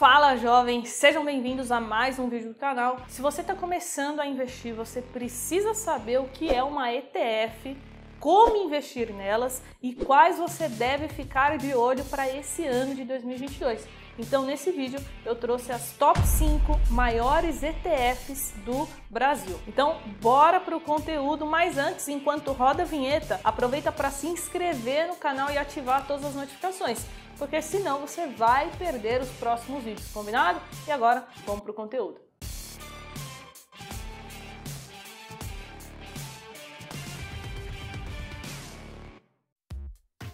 Fala jovens, sejam bem-vindos a mais um vídeo do canal. Se você está começando a investir, você precisa saber o que é uma ETF, como investir nelas e quais você deve ficar de olho para esse ano de 2022. Então, nesse vídeo, eu trouxe as top 5 maiores ETFs do Brasil. Então, bora para o conteúdo, mas antes, enquanto roda a vinheta, aproveita para se inscrever no canal e ativar todas as notificações porque senão você vai perder os próximos vídeos, combinado? E agora, vamos para o conteúdo.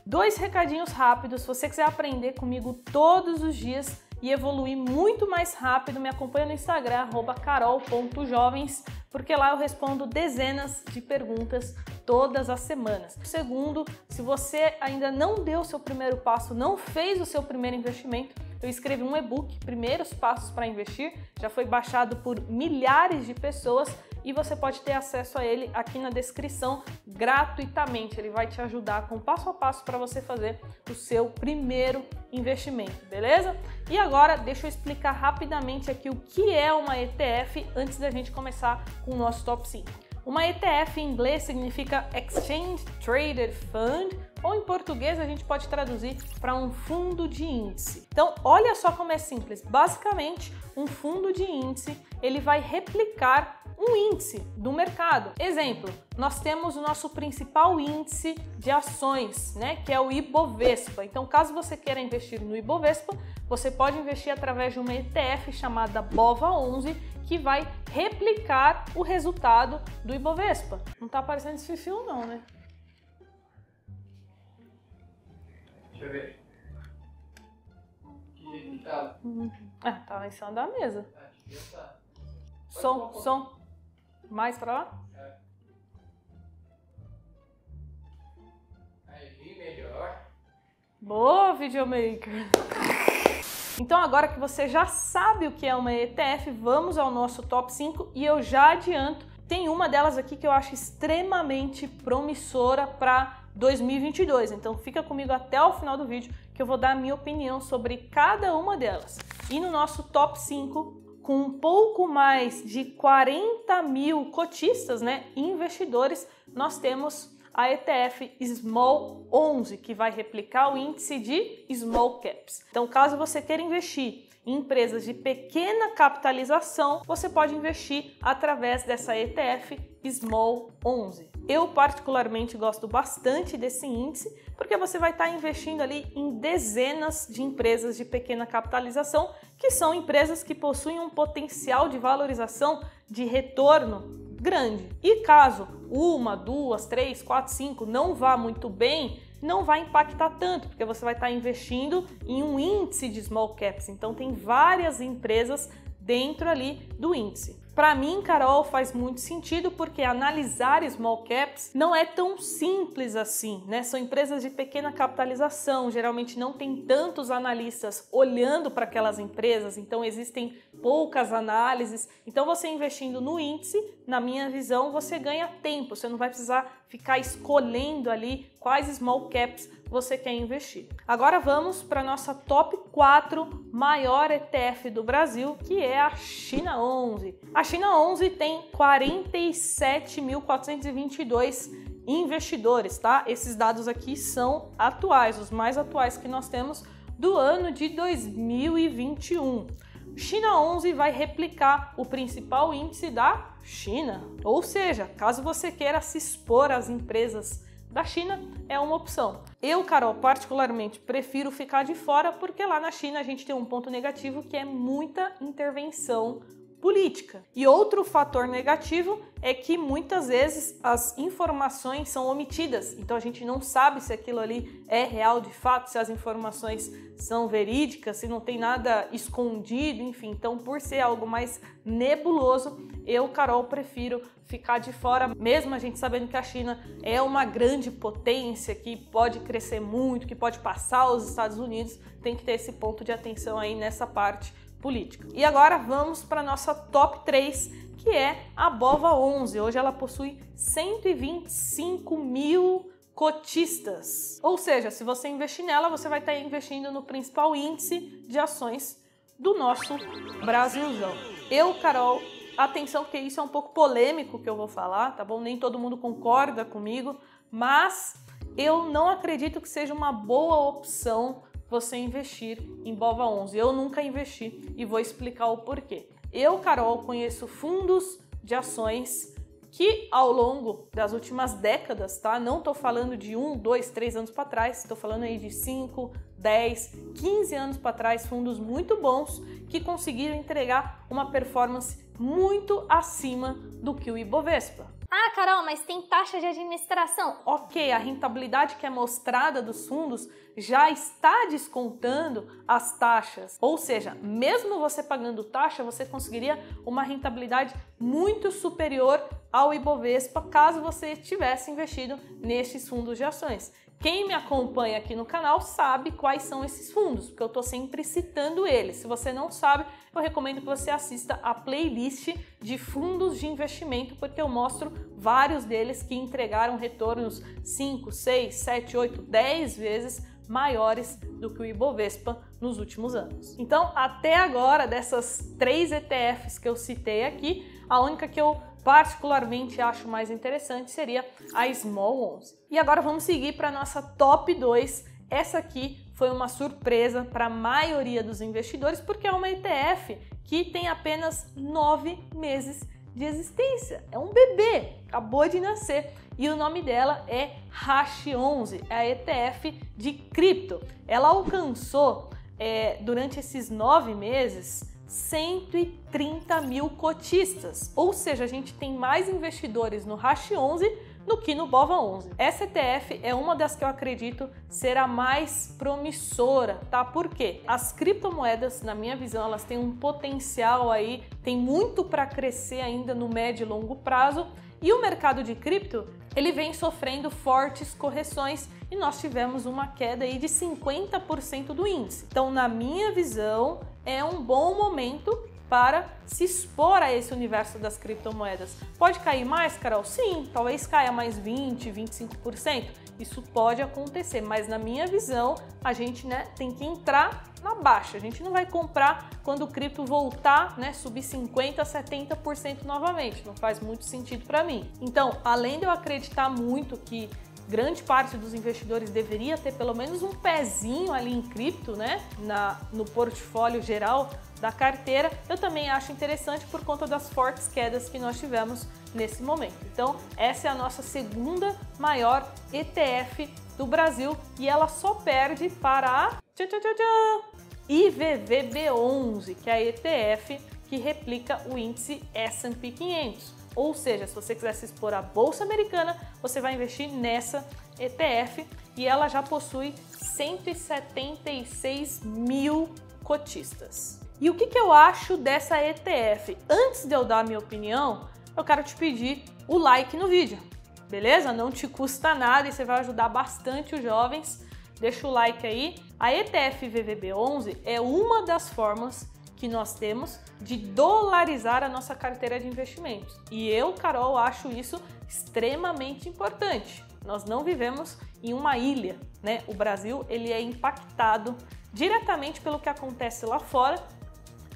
Dois recadinhos rápidos, se você quiser aprender comigo todos os dias e evoluir muito mais rápido, me acompanha no Instagram, carol.jovens, porque lá eu respondo dezenas de perguntas todas as semanas. Segundo, se você ainda não deu o seu primeiro passo, não fez o seu primeiro investimento, eu escrevi um e-book, Primeiros Passos para Investir, já foi baixado por milhares de pessoas e você pode ter acesso a ele aqui na descrição gratuitamente. Ele vai te ajudar com passo a passo para você fazer o seu primeiro investimento, beleza? E agora deixa eu explicar rapidamente aqui o que é uma ETF antes da gente começar com o nosso top 5. Uma ETF em inglês significa Exchange Traded Fund, ou em português a gente pode traduzir para um fundo de índice. Então, olha só como é simples. Basicamente, um fundo de índice, ele vai replicar um índice do mercado. Exemplo, nós temos o nosso principal índice de ações, né, que é o Ibovespa. Então, caso você queira investir no Ibovespa, você pode investir através de uma ETF chamada BOVA11, que vai replicar o resultado do Ibovespa. Não tá aparecendo esse fio não, né? Deixa eu ver. Que que tá? Uhum. Ah, tava em cima da mesa. Ah, tá. Som, um som. Mais pra lá? É. Aí, melhor. Boa, videomaker! Então agora que você já sabe o que é uma ETF, vamos ao nosso top 5 e eu já adianto, tem uma delas aqui que eu acho extremamente promissora para 2022. Então fica comigo até o final do vídeo que eu vou dar a minha opinião sobre cada uma delas. E no nosso top 5, com um pouco mais de 40 mil cotistas, né, investidores, nós temos a ETF Small 11, que vai replicar o índice de Small Caps. Então, caso você queira investir em empresas de pequena capitalização, você pode investir através dessa ETF Small 11. Eu particularmente gosto bastante desse índice porque você vai estar investindo ali em dezenas de empresas de pequena capitalização, que são empresas que possuem um potencial de valorização de retorno grande. E caso uma, duas, três, quatro, cinco não vá muito bem, não vai impactar tanto, porque você vai estar investindo em um índice de small caps. Então tem várias empresas dentro ali do índice. Para mim, Carol, faz muito sentido porque analisar small caps não é tão simples assim, né? São empresas de pequena capitalização, geralmente não tem tantos analistas olhando para aquelas empresas, então existem poucas análises. Então, você investindo no índice, na minha visão, você ganha tempo, você não vai precisar ficar escolhendo ali quais small caps você quer investir. Agora vamos para nossa top 4 maior ETF do Brasil, que é a China 11. A China 11 tem 47.422 investidores, tá? Esses dados aqui são atuais, os mais atuais que nós temos do ano de 2021. China 11 vai replicar o principal índice da China. Ou seja, caso você queira se expor às empresas da China, é uma opção. Eu, Carol, particularmente prefiro ficar de fora porque lá na China a gente tem um ponto negativo que é muita intervenção política. E outro fator negativo é que muitas vezes as informações são omitidas, então a gente não sabe se aquilo ali é real de fato, se as informações são verídicas, se não tem nada escondido, enfim. Então, por ser algo mais nebuloso, eu, Carol, prefiro ficar de fora, mesmo a gente sabendo que a China é uma grande potência que pode crescer muito, que pode passar os Estados Unidos, tem que ter esse ponto de atenção aí nessa parte política. E agora vamos para nossa top 3, que é a Bova 11. Hoje ela possui 125 mil cotistas. Ou seja, se você investir nela, você vai estar investindo no principal índice de ações do nosso Brasilzão. Eu, Carol, atenção porque isso é um pouco polêmico que eu vou falar, tá bom? Nem todo mundo concorda comigo, mas eu não acredito que seja uma boa opção você investir em Bova 11. Eu nunca investi e vou explicar o porquê. Eu, Carol, conheço fundos de ações que ao longo das últimas décadas, tá? Não estou falando de um, dois, três anos para trás, estou falando aí de 5, 10, 15 anos para trás, fundos muito bons que conseguiram entregar uma performance muito acima do que o Ibovespa. Ah, Carol, mas tem taxa de administração. Ok, a rentabilidade que é mostrada dos fundos já está descontando as taxas. Ou seja, mesmo você pagando taxa, você conseguiria uma rentabilidade muito superior ao Ibovespa caso você tivesse investido nesses fundos de ações. Quem me acompanha aqui no canal sabe quais são esses fundos, porque eu estou sempre citando eles. Se você não sabe, eu recomendo que você assista a playlist de fundos de investimento, porque eu mostro vários deles que entregaram retornos 5, 6, 7, 8, 10 vezes maiores do que o Ibovespa nos últimos anos. Então, até agora, dessas três ETFs que eu citei aqui, a única que eu particularmente acho mais interessante seria a Small 11. E agora vamos seguir para a nossa top 2. Essa aqui foi uma surpresa para a maioria dos investidores porque é uma ETF que tem apenas nove meses de existência. É um bebê, acabou de nascer. E o nome dela é Hash 11, é a ETF de cripto. Ela alcançou é, durante esses nove meses 130 mil cotistas, ou seja, a gente tem mais investidores no Hash 11 do que no Bova 11. Essa ETF é uma das que eu acredito ser a mais promissora, tá? Por quê? As criptomoedas, na minha visão, elas têm um potencial aí, tem muito para crescer ainda no médio e longo prazo, e o mercado de cripto, ele vem sofrendo fortes correções e nós tivemos uma queda aí de 50% do índice. Então, na minha visão, é um bom momento para se expor a esse universo das criptomoedas. Pode cair mais, Carol? Sim, talvez caia mais 20, 25%. Isso pode acontecer, mas na minha visão, a gente né, tem que entrar na baixa. A gente não vai comprar quando o cripto voltar, né, subir 50, 70% novamente. Não faz muito sentido para mim. Então, além de eu acreditar muito que grande parte dos investidores deveria ter pelo menos um pezinho ali em cripto, né, na, no portfólio geral da carteira, eu também acho interessante por conta das fortes quedas que nós tivemos nesse momento. Então, essa é a nossa segunda maior ETF do Brasil e ela só perde para a tchau, tchau, tchau, IVVB11, que é a ETF que replica o índice S&P 500. Ou seja, se você quiser se expor à bolsa americana, você vai investir nessa ETF e ela já possui 176 mil cotistas. E o que, que eu acho dessa ETF? Antes de eu dar a minha opinião, eu quero te pedir o like no vídeo, beleza? Não te custa nada e você vai ajudar bastante os jovens. Deixa o like aí. A ETF VVB11 é uma das formas que nós temos de dolarizar a nossa carteira de investimentos. E eu, Carol, acho isso extremamente importante. Nós não vivemos em uma ilha, né? O Brasil ele é impactado diretamente pelo que acontece lá fora.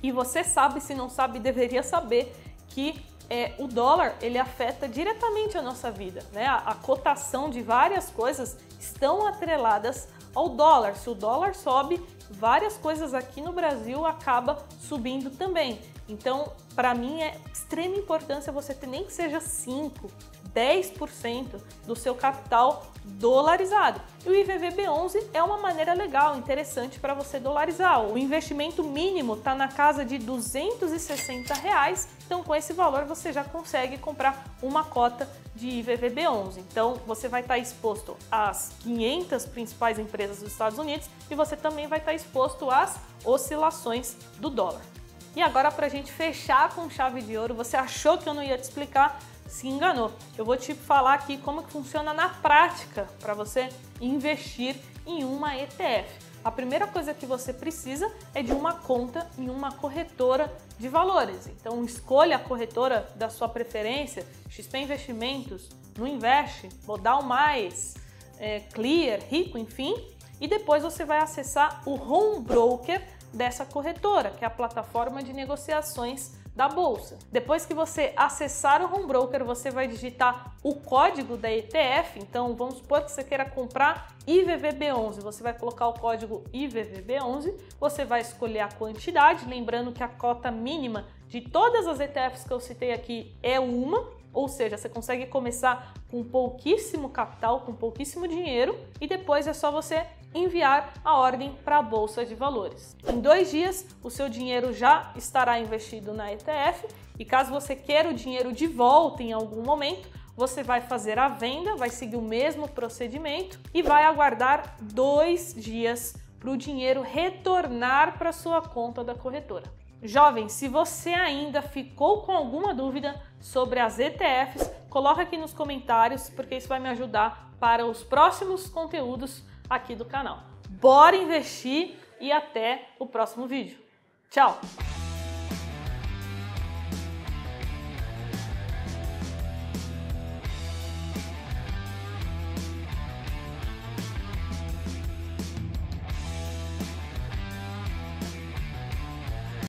E você sabe, se não sabe, deveria saber que é, o dólar ele afeta diretamente a nossa vida, né? A, a cotação de várias coisas estão atreladas ao dólar. Se o dólar sobe, várias coisas aqui no Brasil acaba subindo também. Então, para mim é extrema importância você ter nem que seja 5, 10% do seu capital dolarizado. E o IVVB11 é uma maneira legal, interessante para você dolarizar. O investimento mínimo está na casa de 260 reais, então com esse valor você já consegue comprar uma cota de IVVB11. Então você vai estar tá exposto às 500 principais empresas dos Estados Unidos e você também vai estar tá exposto às oscilações do dólar. E agora para a gente fechar com chave de ouro, você achou que eu não ia te explicar? Se enganou. Eu vou te falar aqui como que funciona na prática para você investir em uma ETF. A primeira coisa que você precisa é de uma conta em uma corretora de valores. Então escolha a corretora da sua preferência, XP Investimentos, no Invest, Modal Mais, é, Clear, Rico, enfim. E depois você vai acessar o Home Broker dessa corretora, que é a plataforma de negociações da bolsa. Depois que você acessar o home broker, você vai digitar o código da ETF. Então, vamos supor que você queira comprar IVVB11, você vai colocar o código IVVB11, você vai escolher a quantidade, lembrando que a cota mínima de todas as ETFs que eu citei aqui é uma, ou seja, você consegue começar com pouquíssimo capital, com pouquíssimo dinheiro, e depois é só você enviar a ordem para a Bolsa de Valores. Em dois dias, o seu dinheiro já estará investido na ETF e caso você queira o dinheiro de volta em algum momento, você vai fazer a venda, vai seguir o mesmo procedimento e vai aguardar dois dias para o dinheiro retornar para sua conta da corretora. Jovem, se você ainda ficou com alguma dúvida sobre as ETFs, coloca aqui nos comentários, porque isso vai me ajudar para os próximos conteúdos aqui do canal. Bora investir e até o próximo vídeo. Tchau!